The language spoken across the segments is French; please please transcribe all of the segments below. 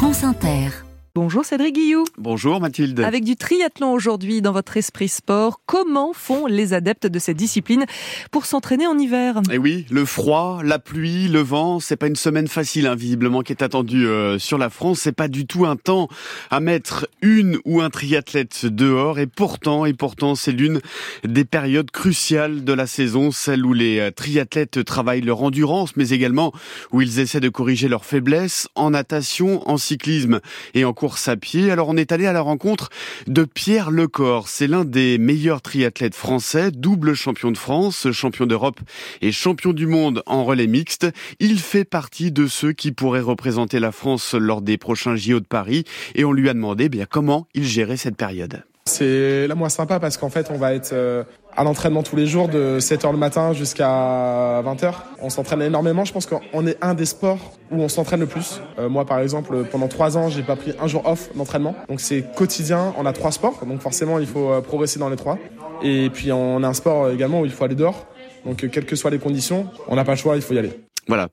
France Inter. Bonjour Cédric Guillou. Bonjour Mathilde. Avec du triathlon aujourd'hui dans votre esprit sport, comment font les adeptes de cette discipline pour s'entraîner en hiver? Eh oui, le froid, la pluie, le vent, c'est pas une semaine facile hein, visiblement qui est attendue euh, sur la France, c'est pas du tout un temps à mettre une ou un triathlète dehors et pourtant et pourtant c'est l'une des périodes cruciales de la saison, celle où les euh, triathlètes travaillent leur endurance mais également où ils essaient de corriger leurs faiblesses en natation, en cyclisme et en course à pied. Alors on est allé à la rencontre de Pierre Lecor. C'est l'un des meilleurs triathlètes français, double champion de France, champion d'Europe et champion du monde en relais mixte. Il fait partie de ceux qui pourraient représenter la France lors des prochains JO de Paris et on lui a demandé eh bien comment il gérait cette période. C'est là moi sympa parce qu'en fait on va être euh, à l'entraînement tous les jours de 7h le matin jusqu'à 20h. On s'entraîne énormément. Je pense qu'on est un des sports où on s'entraîne le plus. Euh, moi, par exemple, pendant trois ans, j'ai pas pris un jour off d'entraînement. Donc c'est quotidien. On a trois sports, donc forcément, il faut euh, progresser dans les trois. Et puis on a un sport également où il faut aller dehors. Donc quelles que soient les conditions, on n'a pas le choix, il faut y aller. Voilà,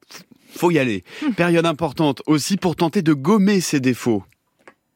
faut y aller. Période importante aussi pour tenter de gommer ses défauts.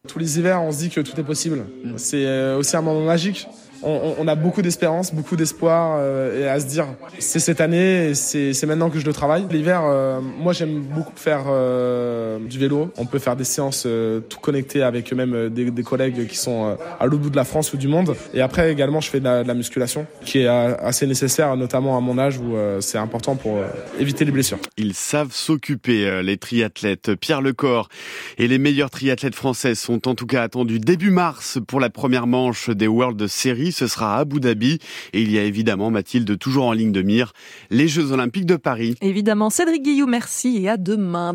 Tous les hivers, on se dit que tout est possible. C'est euh, aussi un moment magique on, a beaucoup d'espérance, beaucoup d'espoir euh, et à se dire c'est cette année, c'est maintenant que je le travaille. L'hiver, euh, moi j'aime beaucoup faire euh, du vélo. On peut faire des séances tout connectées avec même des, des collègues qui sont à l'autre bout de la France ou du monde. Et après également, je fais de la, de la musculation qui est assez nécessaire, notamment à mon âge où c'est important pour éviter les blessures. Ils savent s'occuper, les triathlètes. Pierre Lecor et les meilleurs triathlètes français sont en tout cas attendus début mars pour la première manche des World Series ce sera à Abu Dhabi. Et il y a évidemment, Mathilde, toujours en ligne de mire, les Jeux Olympiques de Paris. Évidemment, Cédric Guillou, merci et à demain.